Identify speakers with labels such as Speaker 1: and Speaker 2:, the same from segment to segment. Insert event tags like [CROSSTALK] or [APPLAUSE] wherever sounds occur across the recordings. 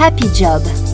Speaker 1: Happy Job.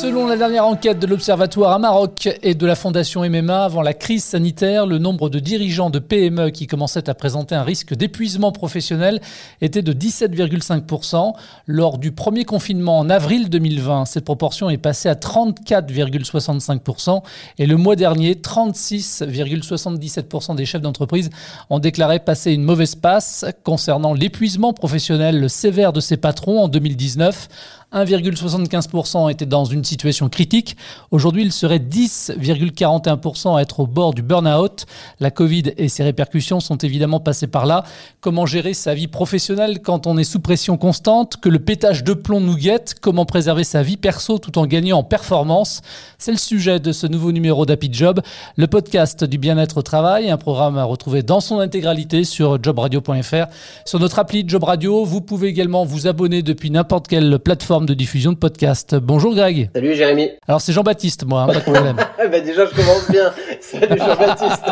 Speaker 2: Selon la dernière enquête de l'Observatoire à Maroc et de la Fondation MMA, avant la crise sanitaire, le nombre de dirigeants de PME qui commençaient à présenter un risque d'épuisement professionnel était de 17,5%. Lors du premier confinement en avril 2020, cette proportion est passée à 34,65% et le mois dernier, 36,77% des chefs d'entreprise ont déclaré passer une mauvaise passe concernant l'épuisement professionnel sévère de ses patrons en 2019. 1,75% étaient dans une situation critique. Aujourd'hui, il serait 10,41% à être au bord du burn-out. La Covid et ses répercussions sont évidemment passées par là. Comment gérer sa vie professionnelle quand on est sous pression constante, que le pétage de plomb nous guette? Comment préserver sa vie perso tout en gagnant en performance? C'est le sujet de ce nouveau numéro d'Happy Job, le podcast du bien-être au travail, un programme à retrouver dans son intégralité sur jobradio.fr. Sur notre appli Job Radio, vous pouvez également vous abonner depuis n'importe quelle plateforme de diffusion de podcast. Bonjour Greg.
Speaker 3: Salut Jérémy.
Speaker 2: Alors c'est Jean-Baptiste, moi, hein, pas de problème. [LAUGHS]
Speaker 3: bah déjà je commence bien. [LAUGHS] Salut Jean-Baptiste.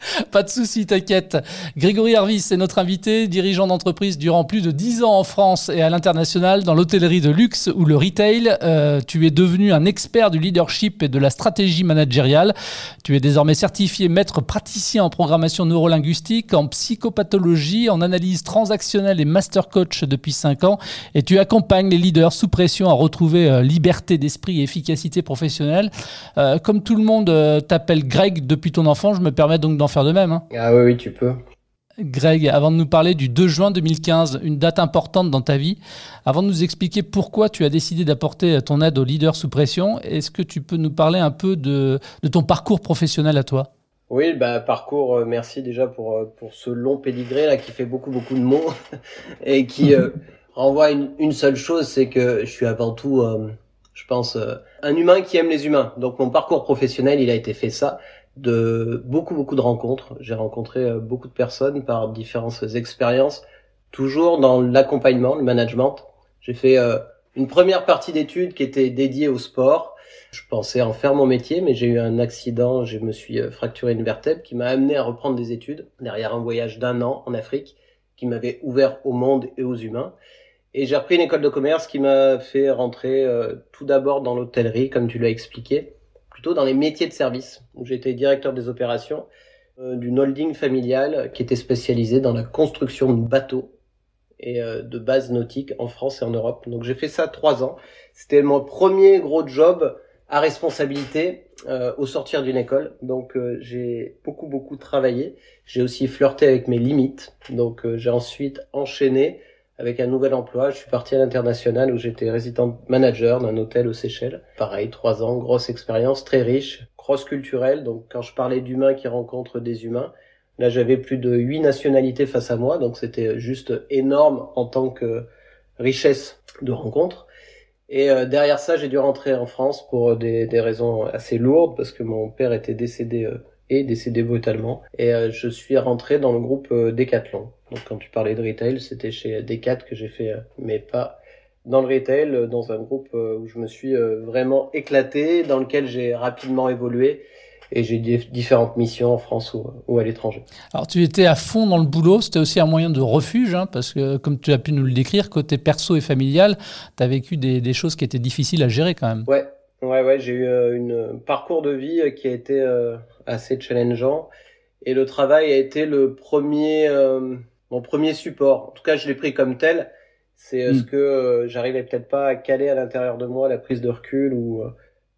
Speaker 3: [LAUGHS]
Speaker 2: Pas de souci, t'inquiète. Grégory Harvis est notre invité, dirigeant d'entreprise durant plus de 10 ans en France et à l'international dans l'hôtellerie de luxe ou le retail. Euh, tu es devenu un expert du leadership et de la stratégie managériale. Tu es désormais certifié maître praticien en programmation neurolinguistique, en psychopathologie, en analyse transactionnelle et master coach depuis 5 ans. Et tu accompagnes les leaders sous pression à retrouver euh, liberté d'esprit et efficacité professionnelle. Euh, comme tout le monde t'appelle Greg depuis ton enfant, je me permets donc d'en faire de même. Hein.
Speaker 3: Ah oui, oui, tu peux.
Speaker 2: Greg, avant de nous parler du 2 juin 2015, une date importante dans ta vie, avant de nous expliquer pourquoi tu as décidé d'apporter ton aide aux leaders sous pression, est-ce que tu peux nous parler un peu de, de ton parcours professionnel à toi?
Speaker 3: Oui, bah parcours. Euh, merci déjà pour euh, pour ce long pédigré là qui fait beaucoup beaucoup de mots [LAUGHS] et qui euh, [LAUGHS] renvoie une, une seule chose, c'est que je suis avant tout, je pense, un humain qui aime les humains. Donc mon parcours professionnel, il a été fait ça de beaucoup beaucoup de rencontres. J'ai rencontré euh, beaucoup de personnes par différentes expériences, toujours dans l'accompagnement, le management. J'ai fait euh, une première partie d'études qui était dédiée au sport. Je pensais en faire mon métier, mais j'ai eu un accident, je me suis euh, fracturé une vertèbre qui m'a amené à reprendre des études derrière un voyage d'un an en Afrique qui m'avait ouvert au monde et aux humains. Et j'ai repris une école de commerce qui m'a fait rentrer tout d'abord dans l'hôtellerie, comme tu l'as expliqué plutôt dans les métiers de service, j'étais directeur des opérations euh, d'une holding familiale qui était spécialisée dans la construction de bateaux et euh, de bases nautiques en France et en Europe. Donc j'ai fait ça trois ans. C'était mon premier gros job à responsabilité euh, au sortir d'une école. Donc j'ai beaucoup beaucoup travaillé. J'ai aussi flirté avec mes limites. Donc j'ai ensuite enchaîné avec un nouvel emploi. Je suis parti à l'international où j'étais résident manager d'un hôtel aux Seychelles. Pareil, trois ans, grosse expérience, très riche, cross-culturelle. Donc quand je parlais d'humains qui rencontrent des humains, là j'avais plus de huit nationalités face à moi. Donc c'était juste énorme en tant que richesse de rencontres. Et euh, derrière ça, j'ai dû rentrer en France pour des, raisons assez lourdes parce que mon père était décédé euh, et décédé brutalement. Et euh, je suis rentré dans le groupe Decathlon. Donc quand tu parlais de retail, c'était chez Decat que j'ai fait mes pas dans le retail, dans un groupe où je me suis vraiment éclaté, dans lequel j'ai rapidement évolué et j'ai différentes missions en France ou, à l'étranger.
Speaker 2: Alors tu étais à fond dans le boulot, c'était aussi un moyen de refuge, hein, parce que comme tu as pu nous le décrire, côté perso et familial, tu as vécu des, des, choses qui étaient difficiles à gérer quand même.
Speaker 3: Ouais, ouais, ouais j'ai eu euh, une parcours de vie qui a été euh, assez challengeant, et le travail a été le premier, euh, mon premier support. En tout cas, je l'ai pris comme tel. C'est ce hmm. que j'arrivais peut-être pas à caler à l'intérieur de moi la prise de recul ou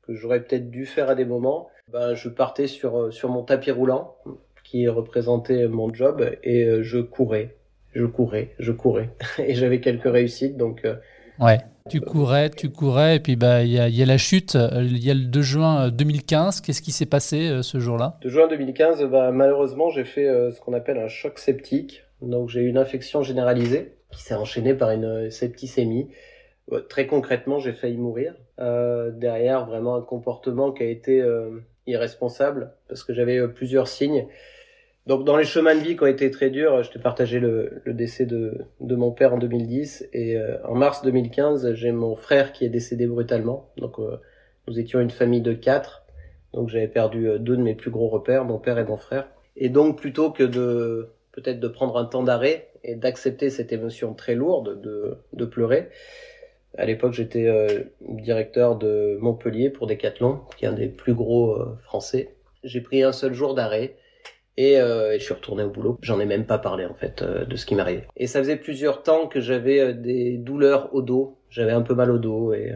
Speaker 3: que j'aurais peut-être dû faire à des moments ben, je partais sur, euh, sur mon tapis roulant qui représentait mon job et euh, je courais, je courais, je courais. [LAUGHS] et j'avais quelques réussites donc. Euh,
Speaker 2: ouais. Tu courais, tu courais, et puis bah il y a, y a, la chute. Il y a le 2 juin 2015. Qu'est-ce qui s'est passé ce jour-là?
Speaker 3: 2 juin 2015, bah, malheureusement j'ai fait ce qu'on appelle un choc septique. Donc j'ai eu une infection généralisée qui s'est enchaînée par une septicémie. Très concrètement, j'ai failli mourir. Euh, derrière, vraiment un comportement qui a été irresponsable parce que j'avais euh, plusieurs signes. Donc dans les chemins de vie qui ont été très durs, je t'ai partagé le, le, décès de, de mon père en 2010 et euh, en mars 2015, j'ai mon frère qui est décédé brutalement. Donc euh, nous étions une famille de quatre, donc j'avais perdu deux de mes plus gros repères, mon père et mon frère. Et donc plutôt que de peut-être de prendre un temps d'arrêt et d'accepter cette émotion très lourde de, de pleurer. À l'époque, j'étais euh, directeur de Montpellier pour Decathlon, qui est un des plus gros euh, français. J'ai pris un seul jour d'arrêt et, et, je suis retourné au boulot. J'en ai même pas parlé en fait de ce qui m'arrivait. Et ça faisait plusieurs temps que j'avais des douleurs au dos. J'avais un peu mal au dos et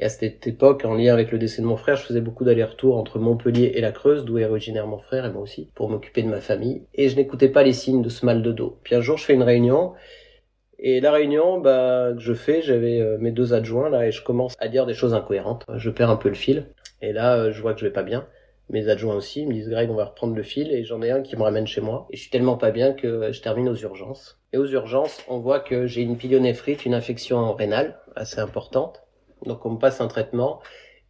Speaker 3: à cette époque, en lien avec le décès de mon frère, je faisais beaucoup d'allers-retours entre Montpellier et la Creuse, d'où est originaire mon frère et moi aussi, pour m'occuper de ma famille. Et je n'écoutais pas les signes de ce mal de dos. Puis un jour, je fais une réunion. Et la réunion bah, que je fais, j'avais euh, mes deux adjoints là et je commence à dire des choses incohérentes. Je perds un peu le fil. Et là, euh, je vois que je vais pas bien. Mes adjoints aussi me disent Greg, on va reprendre le fil. Et j'en ai un qui me ramène chez moi. Et je suis tellement pas bien que je termine aux urgences. Et aux urgences, on voit que j'ai une pyélonéphrite, une infection rénale assez importante donc on me passe un traitement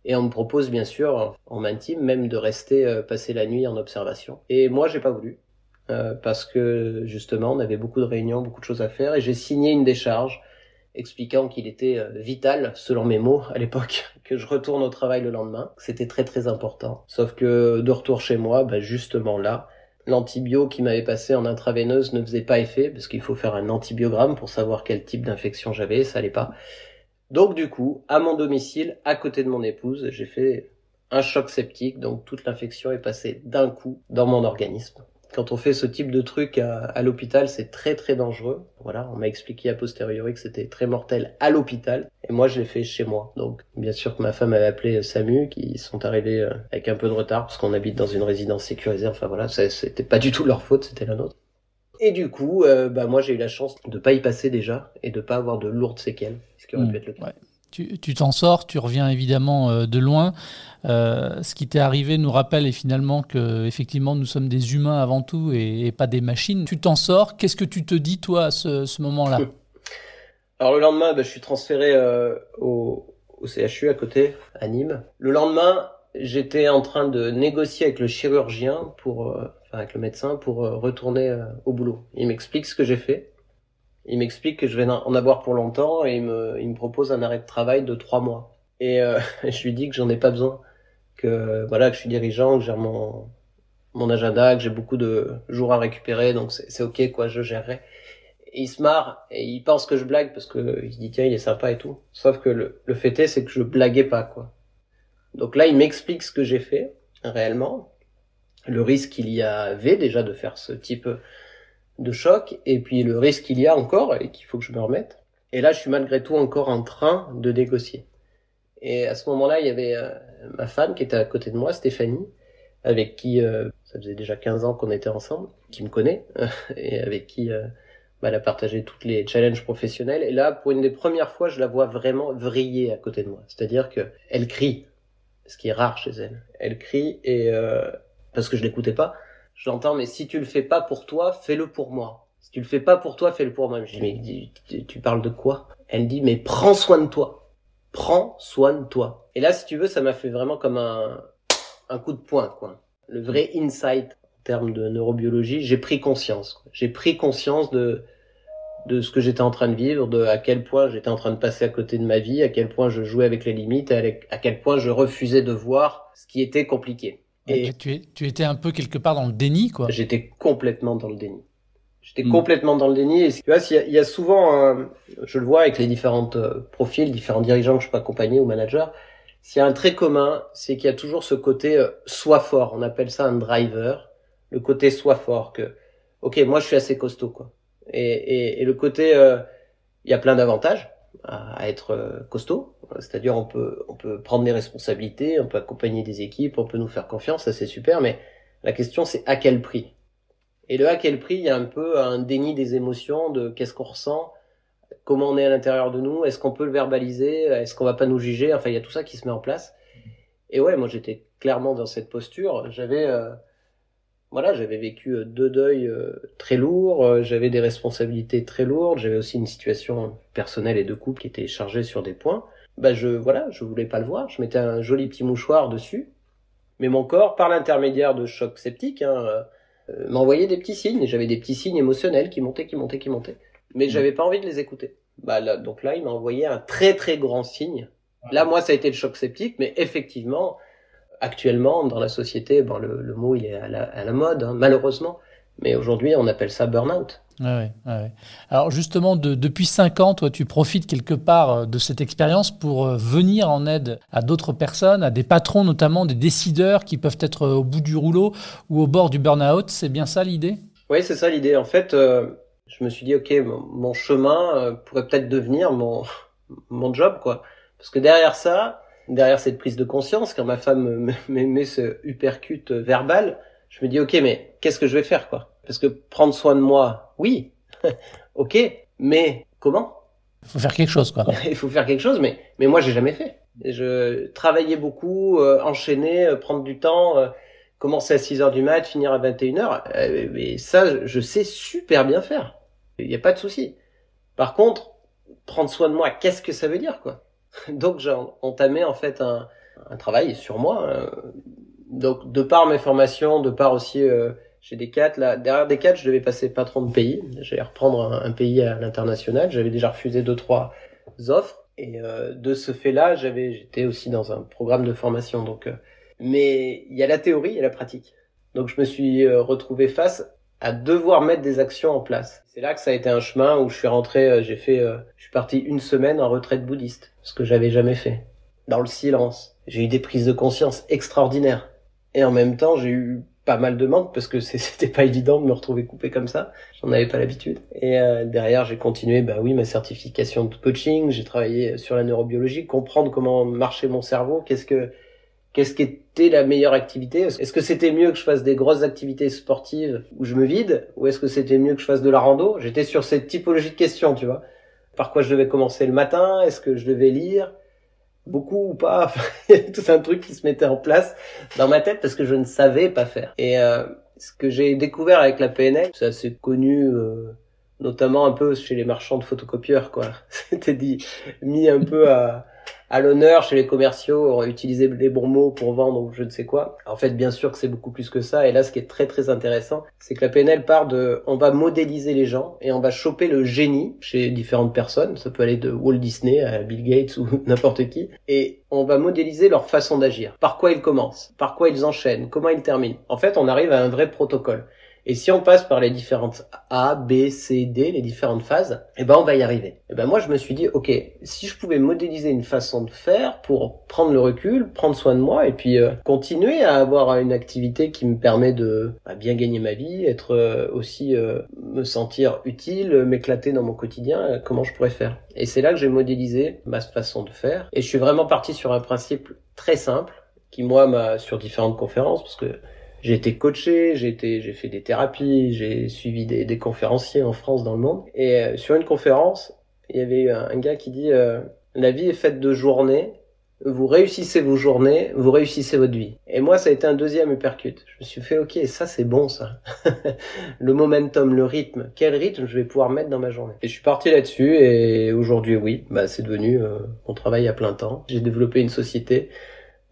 Speaker 3: et on me propose bien sûr, en m'intime, même de rester euh, passer la nuit en observation. Et moi j'ai pas voulu. Euh, parce que justement on avait beaucoup de réunions, beaucoup de choses à faire et j'ai signé une décharge expliquant qu'il était euh, vital, selon mes mots à l'époque, [LAUGHS] que je retourne au travail le lendemain. C'était très très important. Sauf que de retour chez moi, bah, justement là, l'antibio qui m'avait passé en intraveineuse ne faisait pas effet parce qu'il faut faire un antibiogramme pour savoir quel type d'infection j'avais, ça allait pas. Donc du coup, à mon domicile, à côté de mon épouse, j'ai fait un choc septique, donc toute l'infection est passée d'un coup dans mon organisme. Quand on fait ce type de truc à, l'hôpital, c'est très très dangereux. Voilà, on m'a expliqué a posteriori que c'était très mortel à l'hôpital, et moi je l'ai fait chez moi. Donc bien sûr que ma femme avait appelé SAMU, qui sont arrivés euh, avec un peu de retard parce qu'on habite dans une résidence sécurisée. Enfin voilà, c'était pas du tout leur faute, c'était la nôtre. Et du coup, euh, bah moi j'ai eu la chance de pas y passer déjà et de pas avoir de lourdes séquelles, ce qui aurait pu mmh. être le cas.
Speaker 2: Tu t'en sors, tu reviens évidemment euh, de loin. Euh, ce qui t'est arrivé nous rappelle et finalement que effectivement nous sommes des humains avant tout et, pas des machines. Tu t'en sors. Qu'est-ce que tu te dis toi à ce, moment-là [LAUGHS]
Speaker 3: Alors le lendemain, bah, je suis transféré au, au CHU à côté, à Nîmes. Le lendemain, j'étais en train de négocier avec le chirurgien pour avec le médecin pour euh, retourner euh, au boulot. Il m'explique ce que j'ai fait. Il m'explique que je vais en avoir pour longtemps et il me, il me propose un arrêt de travail de trois mois. Et euh, [LAUGHS] je lui dis que j'en ai pas besoin, que voilà, que je suis dirigeant, que j'ai mon mon agenda, que j'ai beaucoup de jours à récupérer, donc c'est ok quoi, je gérerai. Et il se marre et il pense que je blague parce que il dit tiens il est sympa et tout. Sauf que le, le fait est c'est que je blaguais pas quoi. Donc là il m'explique ce que j'ai fait réellement le risque qu'il y avait déjà de faire ce type de choc, et puis le risque qu'il y a encore, et qu'il faut que je me remette. Et là, je suis malgré tout encore en train de négocier. Et à ce moment-là, il y avait euh, ma femme qui était à côté de moi, Stéphanie, avec qui euh, ça faisait déjà 15 ans qu'on était ensemble, qui me connaît, [LAUGHS] et avec qui euh, bah, elle a partagé toutes les challenges professionnels. Et là, pour une des premières fois, je la vois vraiment vriller à côté de moi. C'est-à-dire que elle crie, ce qui est rare chez elle. Elle crie et parce que je l'écoutais pas. J'entends, mais si tu le fais pas pour toi, fais-le pour moi. Si tu le fais pas pour toi, fais-le pour moi. Je dis, mais tu, parles de quoi? Elle dit, mais prends soin de toi. Prends soin de toi. Et là, si tu veux, ça m'a fait vraiment comme un, un coup de poing, quoi. Le vrai insight en termes de neurobiologie, j'ai pris conscience. J'ai pris conscience de de ce que j'étais en train de vivre, de à quel point j'étais en train de passer à côté de ma vie, à quel point je jouais avec les limites, à quel point je refusais de voir ce qui était compliqué.
Speaker 2: Et tu, tu, étais un peu quelque part dans le déni, quoi.
Speaker 3: J'étais complètement dans le déni. J'étais hmm. complètement dans le déni. Et tu vois, il y, a souvent, je le vois avec les différentes euh, profils, différents dirigeants que je peux accompagner ou managers, s'il y a un trait commun, c'est qu'il y a toujours ce côté euh, soit fort. On appelle ça un driver. Le côté soit fort que, ok, moi je suis assez costaud, quoi. Et, et, et le côté, euh, il y a plein d'avantages à, être euh, costaud. C'est-à-dire on peut on peut prendre des responsabilités, on peut accompagner des équipes, on peut nous faire confiance, ça c'est super. Mais la question c'est à quel prix? Et le à quel prix, il y a un peu un déni des émotions, de qu'est-ce qu'on ressent, comment on est à l'intérieur de nous, est-ce qu'on peut le verbaliser, est-ce qu'on va pas nous juger. Enfin, il y a tout ça qui se met en place. Et ouais, moi j'étais clairement dans cette posture. J'avais euh, voilà, j'avais vécu euh, deux deuils euh, très lourds, euh, j'avais des responsabilités très lourdes, j'avais aussi une situation personnelle et de couple qui était chargée sur des points. Bah je voilà, je voulais pas le voir, je mettais un joli petit mouchoir dessus, mais mon corps, par l'intermédiaire de chocs septiques, hein, m'envoyait des petits signes. J'avais des petits signes émotionnels qui montaient, qui montaient, qui montaient, mais mmh. j'avais pas envie de les écouter. Bah là, donc là, il m'a envoyé un très très grand signe. Là, moi, ça a été le choc septique, mais effectivement, actuellement dans la société, bon, le, mot il est à la, à la mode, hein, malheureusement, Mais aujourd'hui, on appelle ça burn-out.
Speaker 2: Ouais, ouais. Alors justement, depuis 5 ans, toi, tu profites quelque part euh, de cette expérience pour euh, venir en aide à d'autres personnes, à des patrons notamment, des décideurs qui peuvent être euh, au bout du rouleau ou au bord du burn-out. C'est bien ça l'idée?
Speaker 3: Oui, c'est ça l'idée. En fait, je me suis dit, ok, mon, chemin pourrait peut-être devenir mon, [LAUGHS] mon job, quoi. Parce que derrière ça, derrière cette prise de conscience, quand ma femme me met ce uppercut verbal, je me dis, ok, mais qu'est-ce que je vais faire, quoi? Parce que prendre soin de moi, oui, [LAUGHS] ok, mais comment?
Speaker 2: Il faut faire quelque chose, quoi. [LAUGHS]
Speaker 3: Il faut faire quelque chose, mais mais moi, j'ai jamais fait. Je travaillais beaucoup, euh, enchaîner, euh, prendre du temps, euh, commencer à 6 heures du mat, finir à 21 heures. mais ça, je sais super bien faire. Il n'y a pas de souci. Par contre, prendre soin de moi, qu'est-ce que ça veut dire, quoi? [LAUGHS] Donc, j'ai entamé en fait un, travail sur moi. donc, de par mes formations, de par aussi j'ai des. Derrière des je devais passer patron de pays. J'allais reprendre un, pays à l'international. J'avais déjà refusé deux trois offres. Et euh, de ce fait-là, j'avais, j'étais aussi dans un programme de formation. Donc, euh, mais il y a la théorie et la pratique. Donc, je me suis euh, retrouvé face à devoir mettre des actions en place. C'est là que ça a été un chemin où je suis rentré. j'ai fait, je suis parti une semaine en retraite bouddhiste, ce que j'avais jamais fait. Dans le silence, j'ai eu des prises de conscience extraordinaires. Et en même temps, j'ai eu pas mal de manque parce que [LAUGHS] c'était pas évident de me retrouver coupé comme ça. J'en avais pas l'habitude. Et euh, derrière, j'ai continué, bah oui, ma certification de coaching. J'ai travaillé sur la neurobiologie, comprendre comment marchait mon cerveau, qu'est-ce que qu'est-ce qu'était la meilleure activité. Est-ce que c'était mieux que je fasse des grosses activités sportives où je me vide, ou est-ce que c'était mieux que je fasse de la rando? J'étais sur cette typologie de questions, tu vois. Par quoi je devais commencer le matin Est-ce que je devais lire beaucoup ou pas. [LAUGHS] tout un truc qui se mettait en place dans ma tête parce que je ne savais pas faire. Et euh, ce que j'ai découvert avec la PNL, c'est assez connu, euh, notamment un peu chez les marchands de photocopieurs, quoi. [LAUGHS] C'était dit mis un peu à à l'honneur chez les commerciaux, utiliser les bons mots pour vendre ou je ne sais quoi. En fait, bien sûr que c'est beaucoup plus que ça. Et là, ce qui est très très intéressant, c'est que la PNL part de, on va modéliser les gens et on va choper le génie chez différentes personnes. Ça peut aller de Walt Disney à Bill Gates ou [LAUGHS] n'importe qui. Et on va modéliser leur façon d'agir. Par quoi ils commencent, par quoi ils enchaînent, comment ils terminent? En fait, on arrive à un vrai protocole. Et si on passe par les différentes A, B, C, D, les différentes phases, eh ben on va y arriver. Et eh ben moi je me suis dit ok, si je pouvais modéliser une façon de faire pour prendre le recul, prendre soin de moi et puis euh, continuer à avoir une activité qui me permet de bah, bien gagner ma vie, être euh, aussi euh, me sentir utile, m'éclater dans mon quotidien, comment je pourrais faire. Et c'est là que j'ai modélisé ma façon de faire et je suis vraiment parti sur un principe très simple qui moi m'a sur différentes conférences parce que j'ai été coaché, j'ai fait des thérapies, j'ai suivi des, des, conférenciers en France, dans le monde. Et euh, sur une conférence, il y avait un, un gars qui dit euh, la vie est faite de journées. Vous réussissez vos journées, vous réussissez votre vie. Et moi, ça a été un deuxième uppercut. Je me suis fait, ok, ça c'est bon ça. [LAUGHS] le momentum, le rythme. Quel rythme je vais pouvoir mettre dans ma journée? Et je suis parti là-dessus. Et aujourd'hui, oui, bah c'est devenu euh, mon travail à plein temps. J'ai développé une société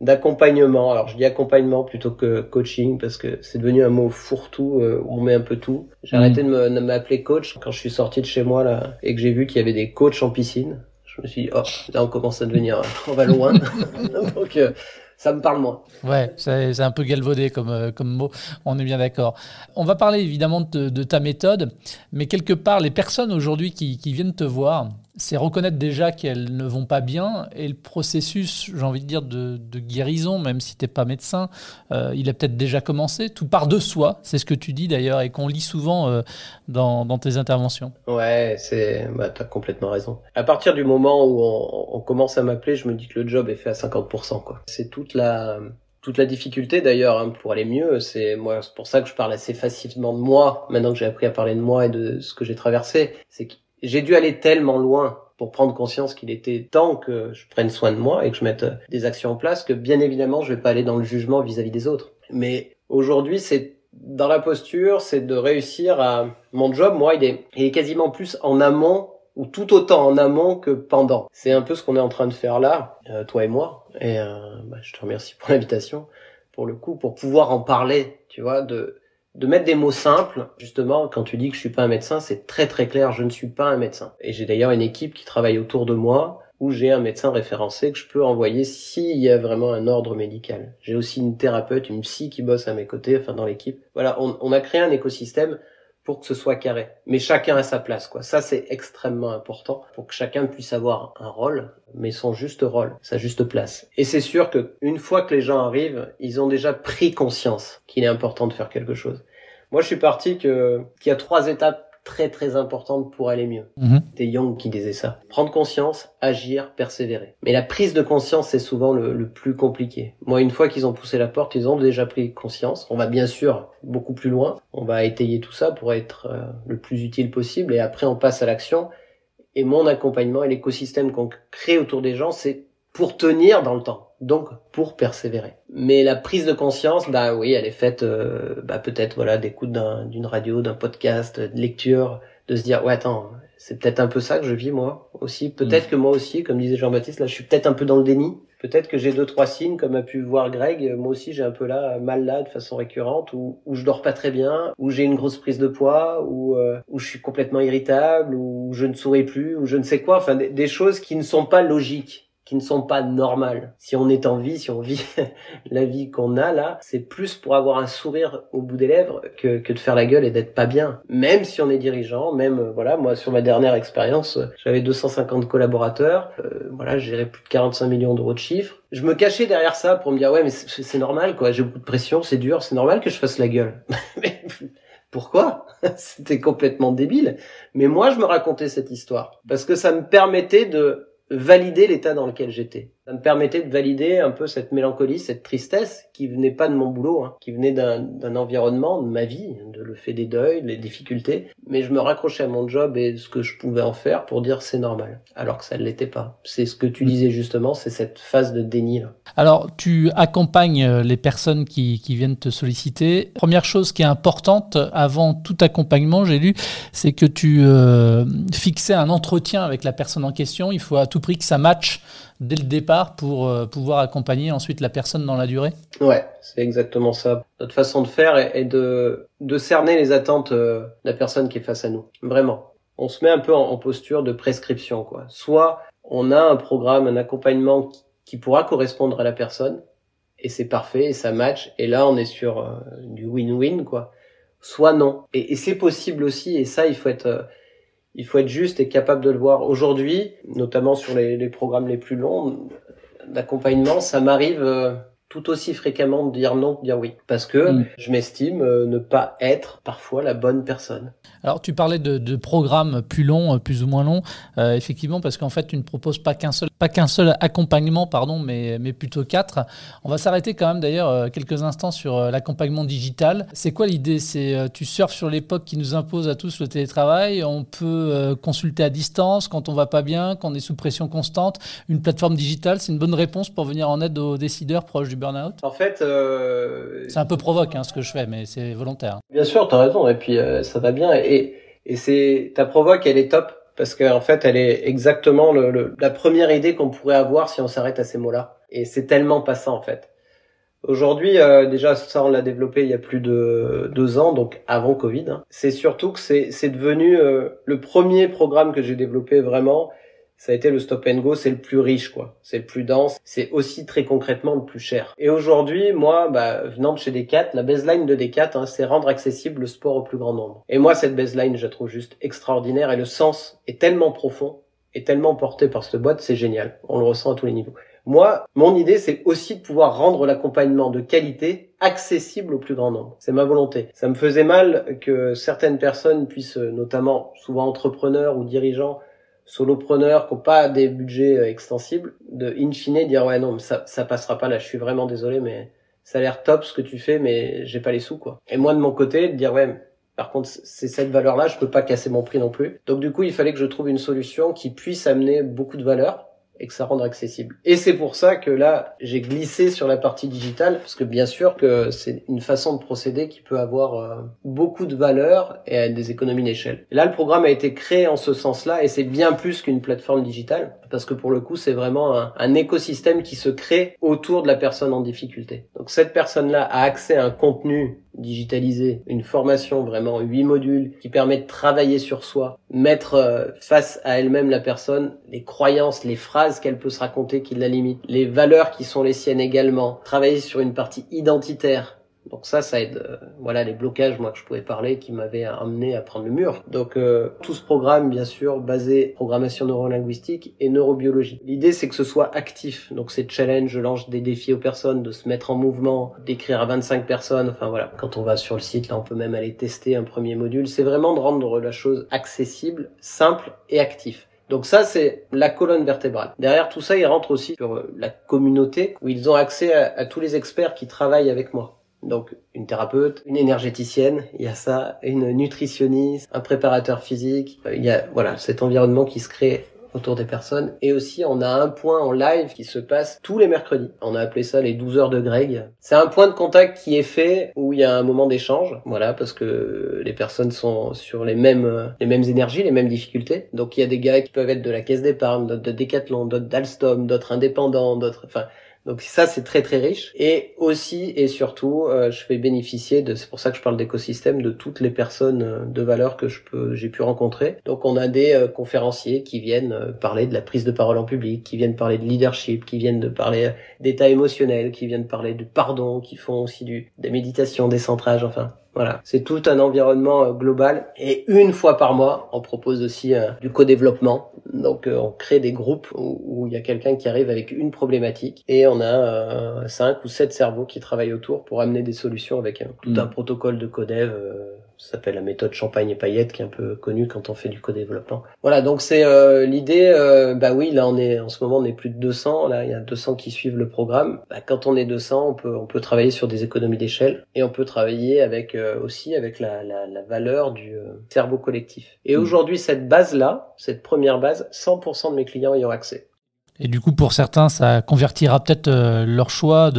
Speaker 3: d'accompagnement. Alors je dis accompagnement plutôt que coaching parce que c'est devenu un mot fourre-tout euh, où on met un peu tout. J'ai mm. arrêté de m'appeler coach quand je suis sorti de chez moi là et que j'ai vu qu'il y avait des coachs en piscine. Je me suis dit oh là on commence à devenir on va loin. [LAUGHS] [LAUGHS] Donc euh, ça me parle moins.
Speaker 2: Ouais, c'est un peu galvaudé comme, euh, comme mot, on est bien d'accord. On va parler évidemment de, de, ta méthode, mais quelque part, les personnes aujourd'hui qui, qui viennent te voir, c'est reconnaître déjà qu'elles ne vont pas bien et le processus, j'ai envie de dire, de, guérison, même si tu n'es pas médecin, euh, il a peut-être déjà commencé. Tout part de soi, c'est ce que tu dis d'ailleurs et qu'on lit souvent euh, dans, tes interventions.
Speaker 3: Ouais, c'est, bah, tu as complètement raison. À partir du moment où on, commence à m'appeler, je me dis que le job est fait à 50%. quoi. C'est toute la, toute la difficulté d'ailleurs hein, pour aller mieux, c'est c'est pour ça que je parle assez facilement de moi maintenant que j'ai appris à parler de moi et de ce que j'ai traversé, j'ai dû aller tellement loin pour prendre conscience qu'il était temps que je prenne soin de moi et que je mette euh, des actions en place que bien évidemment je vais pas aller dans le jugement vis-à-vis des autres. Mais aujourd'hui c'est dans la posture, c'est de réussir à mon job. Moi, il est, il est quasiment plus en amont ou tout autant en amont que pendant. C'est un peu ce qu'on est en train de faire là, euh, toi et moi. Et euh, bah, je te remercie pour l'invitation, pour le coup, pour pouvoir en parler, tu vois, de de mettre des mots simples. Justement, quand tu dis que je suis pas un médecin, c'est très très clair, je ne suis pas un médecin. Et j'ai d'ailleurs une équipe qui travaille autour de moi où j'ai un médecin référencé que je peux envoyer s'il y a vraiment un ordre médical. J'ai aussi une thérapeute, une psy qui bosse à mes côtés, enfin dans l'équipe. Voilà, on, on, a créé un écosystème pour que ce soit carré. Mais chacun a sa place, quoi. Ça, c'est extrêmement important pour que chacun puisse avoir un rôle, mais son juste rôle, sa juste place. Et c'est sûr que une fois que les gens arrivent, ils ont déjà pris conscience qu'il est important de faire quelque chose. Moi, je suis parti que qu'il y a trois étapes très très importante pour aller mieux. Mhm. C'est Young qui disait ça. Prendre conscience, agir, persévérer. Mais la prise de conscience, c'est souvent le, plus compliqué. Moi, une fois qu'ils ont poussé la porte, ils ont déjà pris conscience. On va bien sûr beaucoup plus loin. On va étayer tout ça pour être euh, le plus utile possible. Et après, on passe à l'action. Et mon accompagnement et l'écosystème qu'on crée autour des gens, c'est pour tenir dans le temps donc pour persévérer. Mais la prise de conscience, bah oui, elle est faite euh, bah peut-être voilà d'écoute d'une radio, d'un podcast, de lecture, de se dire ouais attends, c'est peut-être un peu ça que je vis moi aussi. Peut-être mm. que moi aussi, comme disait Jean-Baptiste, là je suis peut-être un peu dans le déni. Peut-être que j'ai deux trois signes, comme a pu voir Greg. Moi aussi, j'ai un peu là mal là de façon récurrente, ou où je dors pas très bien, où j'ai une grosse prise de poids, ou euh, où je suis complètement irritable, ou je ne souris plus, ou je ne sais quoi. Enfin, des choses qui ne sont pas logiques qui ne sont pas normales. Si on est en vie, si on vit [LAUGHS] la vie qu'on a là, c'est plus pour avoir un sourire au bout des lèvres que, que de faire la gueule et d'être pas bien. Même si on est dirigeant, même euh, voilà, moi sur ma dernière expérience, j'avais 250 collaborateurs, euh, voilà, j'ai plus de 45 millions d'euros de chiffres. Je me cachais derrière ça pour me dire ouais mais c'est normal quoi, j'ai beaucoup de pression, c'est dur, c'est normal que je fasse la gueule. [LAUGHS] mais pourquoi? [LAUGHS] C'était complètement débile. Mais moi je me racontais cette histoire parce que ça me permettait de valider l'état dans lequel j'étais. Ça me permettait de valider un peu cette mélancolie, cette tristesse qui venait pas de mon boulot, hein, qui venait d'un environnement, de ma vie, de le fait des deuils, des difficultés. Mais je me raccrochais à mon job et ce que je pouvais en faire pour dire c'est normal, alors que ça ne l'était pas. C'est ce que tu disais justement, c'est cette phase de déni.
Speaker 2: Alors tu accompagnes euh, les personnes qui, qui viennent te solliciter. Première chose qui est importante avant tout accompagnement, j'ai lu, c'est que tu euh, fixais un entretien avec la personne en question. Il faut à tout prix que ça matche dès le départ pour euh, pouvoir accompagner ensuite la personne dans la durée?
Speaker 3: Ouais, c'est exactement ça. Notre façon de faire est, de, cerner les attentes euh, de la personne qui est face à nous. Vraiment. On se met un peu en, posture de prescription, quoi. Soit on a un programme, un accompagnement qui, pourra correspondre à la personne, et c'est parfait, et ça match, et là on est sur euh, du win-win, quoi. Soit non. Et c'est possible aussi, et ça il faut être il faut être juste et capable de le voir. Aujourd'hui, notamment sur les, les programmes les plus longs d'accompagnement, ça m'arrive euh, tout aussi fréquemment de dire non, de dire oui, parce que mm. je m'estime euh, ne pas être parfois la bonne personne.
Speaker 2: Alors tu parlais de, de programmes plus longs, euh, plus ou moins longs, euh, effectivement, parce qu'en fait tu ne proposes pas qu'un seul, pas qu'un seul accompagnement, pardon, mais, mais plutôt quatre. On va s'arrêter quand même d'ailleurs quelques instants sur l'accompagnement digital. C'est quoi l'idée? C'est tu surfes sur l'époque qui nous impose à tous le télétravail. On peut consulter à distance quand on va pas bien, quand on est sous pression constante. Une plateforme digitale, c'est une bonne réponse pour venir en aide aux décideurs proches du burn-out?
Speaker 3: En fait, euh...
Speaker 2: c'est un peu provoque hein, ce que je fais, mais c'est volontaire.
Speaker 3: Bien sûr, tu as raison, et puis euh, ça va bien. Et, et c'est ta provoque, elle est top parce qu'en fait, elle est exactement le, la première idée qu'on pourrait avoir si on s'arrête à ces mots-là. Et c'est tellement pas ça en fait. Aujourd'hui, euh, déjà ça on l'a développé il y a plus de deux ans, donc avant Covid. Hein. C'est surtout que c'est devenu le premier programme que j'ai développé vraiment ça a été le stop and go, c'est le plus riche, quoi. C'est le plus dense. C'est aussi très concrètement le plus cher. Et aujourd'hui, moi, bah, venant de chez Decat, la baseline de Decat, hein, c'est rendre accessible le sport au plus grand nombre. Et moi, cette baseline, je la trouve juste extraordinaire et le sens est tellement profond et tellement porté par cette boîte, c'est génial. On le ressent à tous les niveaux. Moi, mon idée, c'est aussi de pouvoir rendre l'accompagnement de qualité accessible au plus grand nombre. C'est ma volonté. Ça me faisait mal que certaines personnes puissent, notamment souvent entrepreneurs ou dirigeants, solopreneurs qui n'ont pas des budgets euh, extensibles, de in fine dire ouais non mais ça ça passera pas là, je suis vraiment désolé mais ça a l'air top ce que tu fais mais j'ai pas les sous quoi. Et moi de mon côté de dire ouais par contre c'est cette valeur là, je peux pas casser mon prix non plus. Donc du coup il fallait que je trouve une solution qui puisse amener beaucoup de valeur et que ça rende accessible. Et c'est pour ça que là, j'ai glissé sur la partie digitale, parce que bien sûr que c'est une façon de procéder qui peut avoir euh, beaucoup de valeur et des économies d'échelle. Là, le programme a été créé en ce sens-là, et c'est bien plus qu'une plateforme digitale, parce que pour le coup, c'est vraiment un, un, écosystème qui se crée autour de la personne en difficulté. Donc cette personne-là a accès à un contenu digitalisé, une formation vraiment huit modules qui permet de travailler sur soi, mettre euh, face à elle-même la personne les croyances, les phrases qu'elle peut se raconter qui la limitent, les valeurs qui sont les siennes également, travailler sur une partie identitaire donc ça, ça aide. Euh, voilà les blocages, moi que je pouvais parler, qui m'avaient amené à prendre le mur. Donc euh, tout ce programme, bien sûr, basé programmation neurolinguistique et neurobiologie. L'idée, c'est que ce soit actif. Donc c'est challenge, je lance des défis aux personnes de se mettre en mouvement, d'écrire à 25 personnes. Enfin voilà, quand on va sur le site, là, on peut même aller tester un premier module. C'est vraiment de rendre la chose accessible, simple et actif. Donc ça, c'est la colonne vertébrale. Derrière tout ça, il rentre aussi sur euh, la communauté où ils ont accès à tous les experts qui travaillent avec moi. Donc une thérapeute, une énergéticienne, il y a ça, une nutritionniste, un préparateur physique. Il y a voilà cet environnement qui se crée autour des personnes. Et aussi, on a un point en live qui se passe tous les mercredis. On a appelé ça les 12 heures de Greg. C'est un point de contact qui est fait où il y a un moment d'échange. Voilà, parce que les personnes sont sur les mêmes, les mêmes énergies, les mêmes difficultés. Donc il y a des gars qui peuvent être de la caisse d'épargne, d'autres de Decathlon, d'autres d'Alstom, d'autres indépendants, d'autres, enfin, donc ça, c'est très très riche. Et aussi et surtout, euh, je fais bénéficier de, c'est pour ça que je parle d'écosystème, de toutes les personnes euh, de valeur que je peux, j'ai pu rencontrer. Donc on a des euh, conférenciers qui viennent parler de la prise de parole en public, qui viennent parler de leadership, qui viennent de parler d'état émotionnel, qui viennent parler du pardon, qui font aussi du, des méditations, des centrages, enfin voilà, c'est tout un environnement euh, global. Et une fois par mois, on propose aussi euh, du co-développement. Donc euh, on crée des groupes où, il y a quelqu'un qui arrive avec une problématique et on a cinq ou sept cerveaux qui travaillent autour pour amener des solutions avec tout un mm. protocole de codev ça s'appelle la méthode champagne et paillettes qui est un peu connue quand on fait du co-développement. Voilà, donc c'est euh, l'idée, euh, bah oui, là on est en ce moment on est plus de 200, là il y a 200 qui suivent le programme. Bah, quand on est 200, on peut on peut travailler sur des économies d'échelle et on peut travailler avec euh, aussi avec la, la, la valeur du cerveau collectif. Et mmh. aujourd'hui cette base là, cette première base, 100% de mes clients y ont accès.
Speaker 2: Et du coup, pour certains, ça convertira peut-être euh, leur choix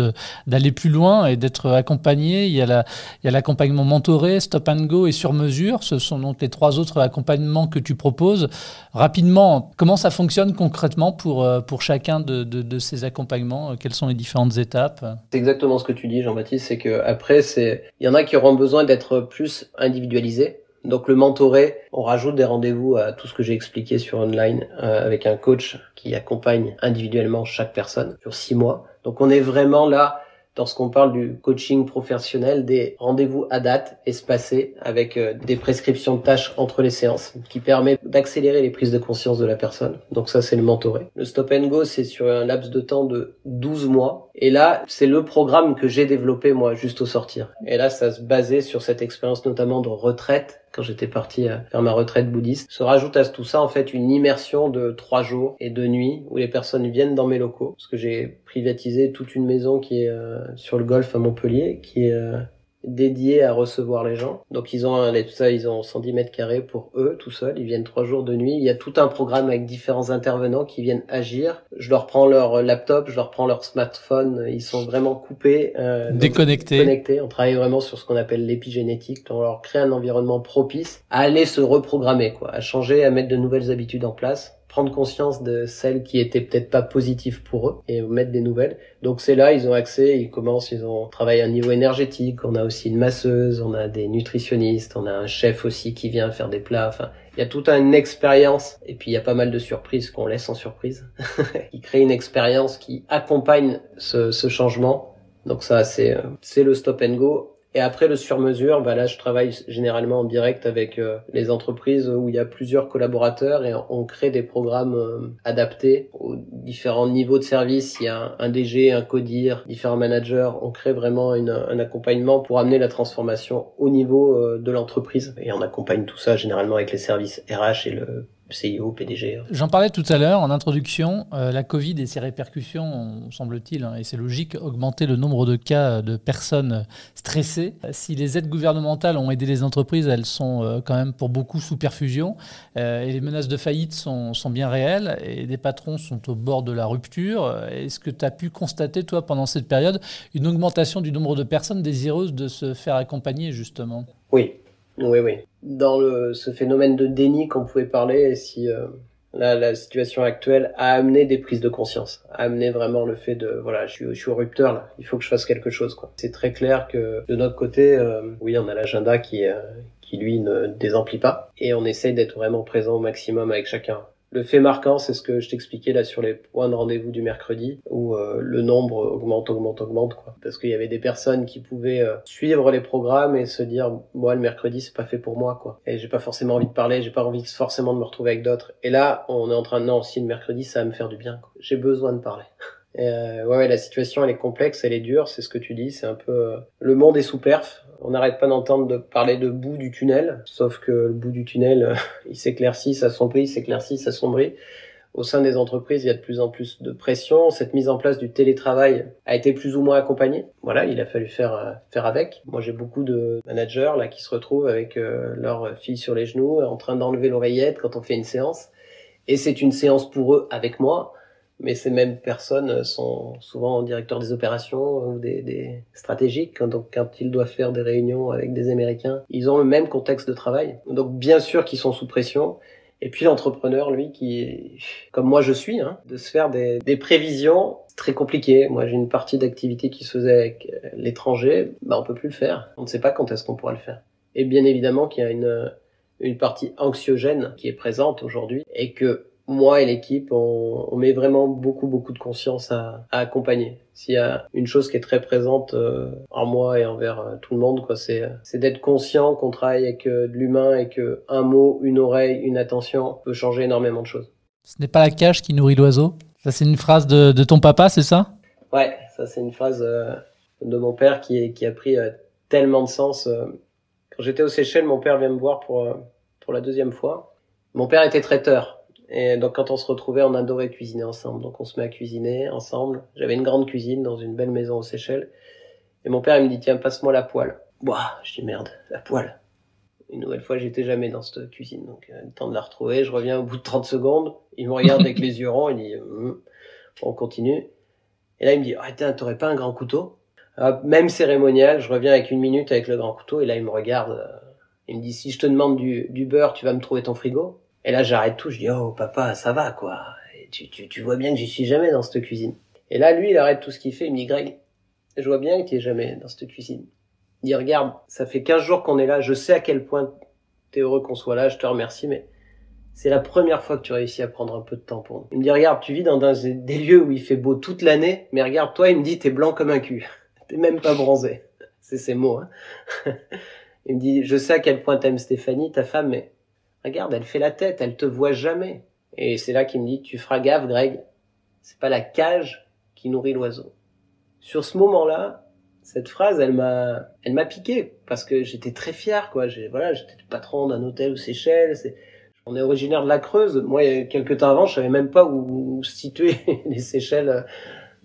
Speaker 2: d'aller plus loin et d'être accompagné. Il y a, l'accompagnement mentoré, stop and go et sur mesure. Ce sont donc les trois autres accompagnements que tu proposes. Rapidement, comment ça fonctionne concrètement pour, euh, pour chacun de, de, de ces accompagnements? Quelles sont les différentes étapes?
Speaker 3: C'est exactement ce que tu dis, Jean-Baptiste. C'est que après, c'est, il y en a qui auront besoin d'être plus individualisés donc le mentoré, on rajoute des rendez-vous à tout ce que j'ai expliqué sur online euh, avec un coach qui accompagne individuellement chaque personne sur six mois. Donc on est vraiment là lorsqu'on parle du coaching professionnel, des rendez-vous à date espacés avec euh, des prescriptions de tâches entre les séances qui permet d'accélérer les prises de conscience de la personne. Donc ça, c'est le mentoré. Le stop and go, c'est sur un laps de temps de 12 mois. Et là, c'est le programme que j'ai développé moi juste au sortir. Et là, ça se basait sur cette expérience notamment de retraite quand j'étais parti faire ma retraite bouddhiste. Se rajoute à tout ça en fait une immersion de trois jours et deux nuits où les personnes viennent dans mes locaux parce que j'ai privatisé toute une maison qui est euh, sur le golfe à Montpellier qui est euh, dédié à recevoir les gens. Donc ils ont un, tout ça, ils ont 110 mètres carrés pour eux tout seuls. Ils viennent trois jours de nuit. Il y a tout un programme avec différents intervenants qui viennent agir. Je leur prends leur laptop, je leur prends leur smartphone. Ils sont vraiment coupés,
Speaker 2: euh, déconnectés.
Speaker 3: déconnectés. On travaille vraiment sur ce qu'on appelle l'épigénétique. On leur crée un environnement propice à aller se reprogrammer, quoi, à changer, à mettre de nouvelles habitudes en place prendre conscience de celles qui étaient peut-être pas positives pour eux et mettre des nouvelles. Donc c'est là, ils ont accès, ils commencent, ils ont travaillé à un niveau énergétique, on a aussi une masseuse, on a des nutritionnistes, on a un chef aussi qui vient faire des plats, enfin, il y a toute une expérience. Et puis il y a pas mal de surprises qu'on laisse en surprise, [LAUGHS] qui crée une expérience qui accompagne ce, ce changement. Donc ça, c'est c'est le stop and go et après le sur-mesure, bah là je travaille généralement en direct avec euh, les entreprises où il y a plusieurs collaborateurs et on crée des programmes euh, adaptés aux différents niveaux de service. Il y a un, DG, un CODIR, différents managers. On crée vraiment une, un accompagnement pour amener la transformation au niveau euh, de l'entreprise et on accompagne tout ça généralement avec les services RH et le CIO, PDG. Hein.
Speaker 2: J'en parlais tout à l'heure en introduction. Euh, la Covid et ses répercussions semble-t-il, hein, et c'est logique, augmenter le nombre de cas de personnes stressées. Si les aides gouvernementales ont aidé les entreprises, elles sont euh, quand même pour beaucoup sous perfusion. Euh, et les menaces de faillite sont, sont, bien réelles et des patrons sont au bord de la rupture. Est-ce que tu as pu constater, toi, pendant cette période, une augmentation du nombre de personnes désireuses de se faire accompagner, justement?
Speaker 3: Oui, oui, oui. Dans le, ce phénomène de déni qu'on pouvait parler, si, euh, la, la situation actuelle a amené des prises de conscience, a amené vraiment le fait de voilà, je suis, je suis au rupteur là, il faut que je fasse quelque chose quoi. C'est très clair que de notre côté, euh, oui, on a l'agenda qui euh, qui lui ne désemplit pas et on essaye d'être vraiment présent au maximum avec chacun. Le fait marquant, c'est ce que je t'expliquais là sur les points de rendez-vous du mercredi, où euh, le nombre augmente, augmente, augmente, quoi. Parce qu'il y avait des personnes qui pouvaient euh, suivre les programmes et se dire, moi le mercredi c'est pas fait pour moi, quoi. Et j'ai pas forcément envie de parler, j'ai pas envie forcément de me retrouver avec d'autres. Et là, on est en train de non, si le mercredi ça va me faire du bien, j'ai besoin de parler. [LAUGHS] Euh, ouais, la situation elle est complexe, elle est dure, c'est ce que tu dis, c'est un peu euh, le monde est sous perf. On n'arrête pas d'entendre de parler de bout du tunnel, sauf que le bout du tunnel, euh, [LAUGHS] il s'éclaircit, s'assombrit, il s'éclaircit, s'assombrit. Au sein des entreprises, il y a de plus en plus de pression. Cette mise en place du télétravail a été plus ou moins accompagnée. Voilà, il a fallu faire euh, faire avec. Moi, j'ai beaucoup de managers là qui se retrouvent avec leur fille sur les genoux, en train d'enlever l'oreillette quand on fait une séance. Et c'est une séance pour eux avec moi mais ces mêmes personnes sont souvent directeurs des opérations ou des, stratégiques. Donc, quand ils doivent faire des réunions avec des Américains, ils ont le même contexte de travail. Donc, bien sûr qu'ils sont sous pression. Et puis l'entrepreneur, lui, qui, comme moi je suis, hein, de se faire des, des prévisions très compliquées. Moi, j'ai une partie d'activité qui se faisait avec l'étranger, bah on peut plus le faire. On ne sait pas quand est-ce qu'on pourra le faire. Et bien évidemment qu'il y a une une partie anxiogène qui est présente aujourd'hui et que moi et l'équipe, on, on, met vraiment beaucoup, beaucoup de conscience à, à accompagner. S'il y a une chose qui est très présente euh, en moi et envers euh, tout le monde, quoi, c'est, c'est d'être conscient qu'on travaille avec euh, de l'humain et que un mot, une oreille, une attention peut changer énormément de choses.
Speaker 2: Ce n'est pas la cage qui nourrit l'oiseau. Ça, c'est une phrase de, de ton papa, c'est ça?
Speaker 3: Ouais, ça, c'est une phrase de mon père qui, qui a pris tellement de sens. Quand j'étais aux Seychelles, mon père vient me voir pour, pour la deuxième fois. Mon père était traiteur. Et donc quand on se retrouvait, on adorait cuisiner ensemble. Donc on se met à cuisiner ensemble. J'avais une grande cuisine dans une belle maison aux Seychelles. Et mon père il me dit tiens passe-moi la poêle. Ouah, je dis merde, la poêle. Une nouvelle fois, j'étais jamais dans cette cuisine, donc euh, le temps de la retrouver. Je reviens au bout de 30 secondes. Il me regarde avec les yeux ronds. Il dit hm. on continue. Et là il me dit ah tiens t'aurais pas un grand couteau? Même cérémonial. Je reviens avec une minute avec le grand couteau. Et là il me regarde. Euh, il me dit si je te demande du beurre, tu vas me trouver ton frigo? Et là, j'arrête tout, je dis, oh, papa, ça va, quoi. Tu, tu, tu vois bien que j'y suis jamais dans cette cuisine. Et là, lui, il arrête tout ce qu'il fait, il me dit, Greg, je vois bien que tu es jamais dans cette cuisine. Il dit, regarde, ça fait 15 jours qu'on est là, je sais à quel point t'es heureux qu'on soit là, je te remercie, mais c'est la première fois que tu réussis à prendre un peu de temps pour nous. Il me dit, regarde, tu vis dans des lieux où il fait beau toute l'année, mais regarde, toi, il me dit, t'es blanc comme un cul. [LAUGHS] T'es même pas bronzé. [LAUGHS] C'est ses mots, hein. [LAUGHS] il me dit, je sais à quel point t'aimes Stéphanie, ta femme, mais Regarde, elle fait la tête, elle te voit jamais. Et c'est là qu'il me dit, tu feras gaffe, Greg. C'est pas la cage qui nourrit l'oiseau. Sur ce moment-là, cette phrase, elle m'a, elle m'a piqué parce que j'étais très fier, quoi. J'ai, voilà, j'étais patron d'un hôtel aux Seychelles. C'est, on est originaire de la Creuse. Moi, quelques temps avant, je savais même pas où, situer [LAUGHS] les Seychelles euh,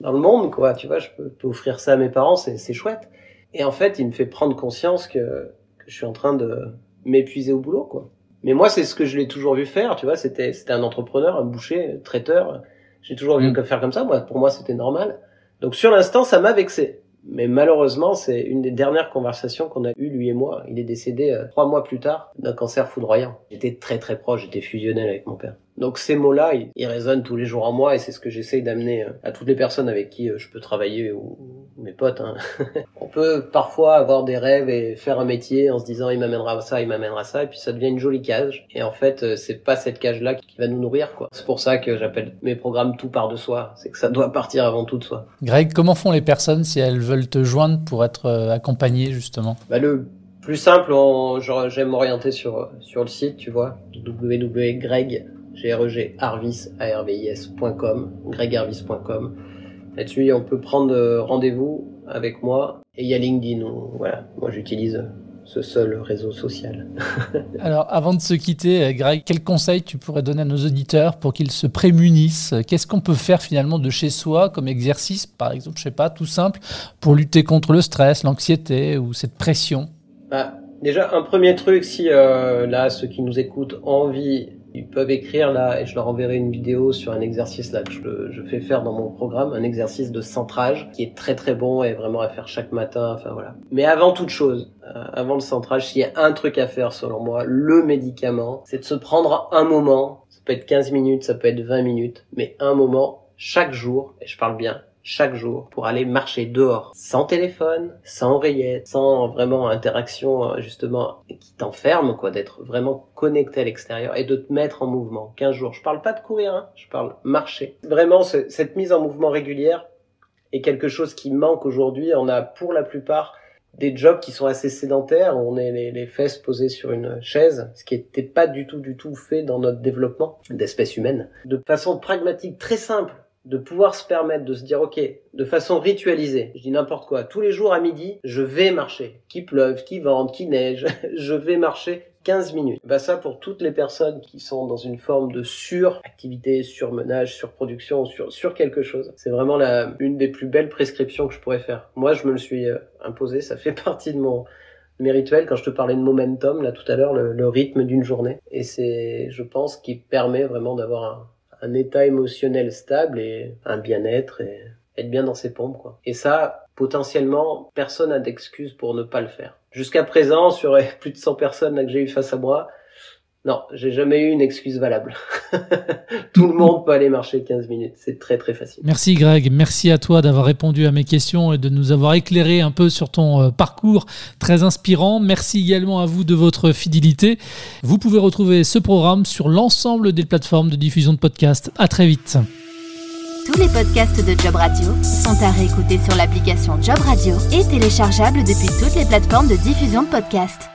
Speaker 3: dans le monde, quoi. Tu vois, je peux, offrir ça à mes parents, c'est, c'est chouette. Et en fait, il me fait prendre conscience que, que je suis en train de m'épuiser au boulot, quoi. Mais moi, c'est ce que je l'ai toujours vu faire, tu vois. C'était, c'était un entrepreneur, un boucher, un traiteur. J'ai toujours vu mm. faire comme ça. Moi, pour moi, c'était normal. Donc, sur l'instant, ça m'a vexé. Mais malheureusement, c'est une des dernières conversations qu'on a eues, lui et moi. Il est décédé euh, trois mois plus tard d'un cancer foudroyant. J'étais très très proche, j'étais fusionnel avec mon père. Donc ces mots-là, ils, résonnent tous les jours en moi et c'est ce que j'essaye d'amener euh, à toutes les personnes avec qui euh, je peux travailler ou, mes potes. Hein. [LAUGHS] On peut parfois avoir des rêves et faire un métier en se disant il m'amènera ça, il m'amènera ça et puis ça devient une jolie cage. Et en fait, euh, c'est pas cette cage-là qui va nous nourrir quoi. C'est pour ça que j'appelle mes programmes tout part de soi. C'est que ça doit partir avant tout de soi.
Speaker 2: Greg, comment font les personnes si elles veulent te joindre pour être accompagnées justement?
Speaker 3: Bah, le plus simple, j'aime m'orienter sur sur le site, tu vois, www.greg gregarvis.com, gregarvis.com. Là-dessus, on peut prendre euh, rendez-vous avec moi et il y a LinkedIn. voilà, moi j'utilise ce seul réseau social. [LAUGHS]
Speaker 2: Alors, avant de se quitter, euh, Greg, quel conseil tu pourrais donner à nos auditeurs pour qu'ils se prémunissent? Qu'est-ce qu'on peut faire finalement de chez soi comme exercice, par exemple, je sais pas, tout simple, pour lutter contre le stress, l'anxiété ou cette pression?
Speaker 3: Bah, Déjà, un premier truc, si euh, là, ceux qui nous écoutent ont envie ils peuvent écrire là, et je leur enverrai une vidéo sur un exercice là que je, fais faire dans mon programme, un exercice de centrage qui est très très bon et vraiment à faire chaque matin. Enfin voilà. Mais avant toute chose, euh, avant le centrage, s'il y a un truc à faire selon moi, le médicament, c'est de se prendre un moment peut être 15 minutes, ça peut être 20 minutes, mais un moment, chaque jour, et je parle bien, chaque jour pour aller marcher dehors, sans téléphone, sans oreillette, sans vraiment interaction euh, justement qui t'enferme, quoi, d'être vraiment connecté à l'extérieur et de te mettre en mouvement. 15 jours. Je parle pas de courir, hein, je parle marcher. Vraiment, cette mise en mouvement régulière est quelque chose qui manque aujourd'hui. On a pour la plupart des jobs qui sont assez sédentaires, on est les, les fesses posées sur une chaise, ce qui n'était pas du tout du tout fait dans notre développement d'espèce humaine. De façon pragmatique, très simple, de pouvoir se permettre de se dire ok de façon ritualisée je dis n'importe quoi tous les jours à midi je vais marcher. Qu'il pleuve qu'il vente qu'il neige [LAUGHS] je vais marcher 15 minutes. Bah ça pour toutes les personnes qui sont dans une forme de suractivité surmenage surproduction sur sur quelque chose. C'est vraiment la une des plus belles prescriptions que je pourrais faire. Moi je me le suis euh, imposé ça fait [LAUGHS] partie de mon mes rituels. Quand je te parlais de momentum là tout à l'heure le, le rythme d'une journée. Et c'est je pense qui permet vraiment d'avoir un un état émotionnel stable et un bien-être et être bien dans ses pompes quoi. Et ça, potentiellement, personne n'a d'excuse pour ne pas le faire. Jusqu'à présent, sur [LAUGHS] plus de 100 personnes que j'ai eu face à moi, non, j'ai jamais eu une excuse valable. [LAUGHS] Tout le monde peut aller marcher 15 minutes. C'est très très facile.
Speaker 2: Merci Greg. Merci à toi d'avoir répondu à mes questions et de nous avoir éclairé un peu sur ton euh, parcours très inspirant. Merci également à vous de votre fidélité. Vous pouvez retrouver ce programme sur l'ensemble des plateformes de diffusion de podcasts. À très vite.
Speaker 1: Tous les podcasts de Job Radio sont à réécouter sur l'application Job Radio et téléchargeables depuis toutes les plateformes de diffusion de podcasts.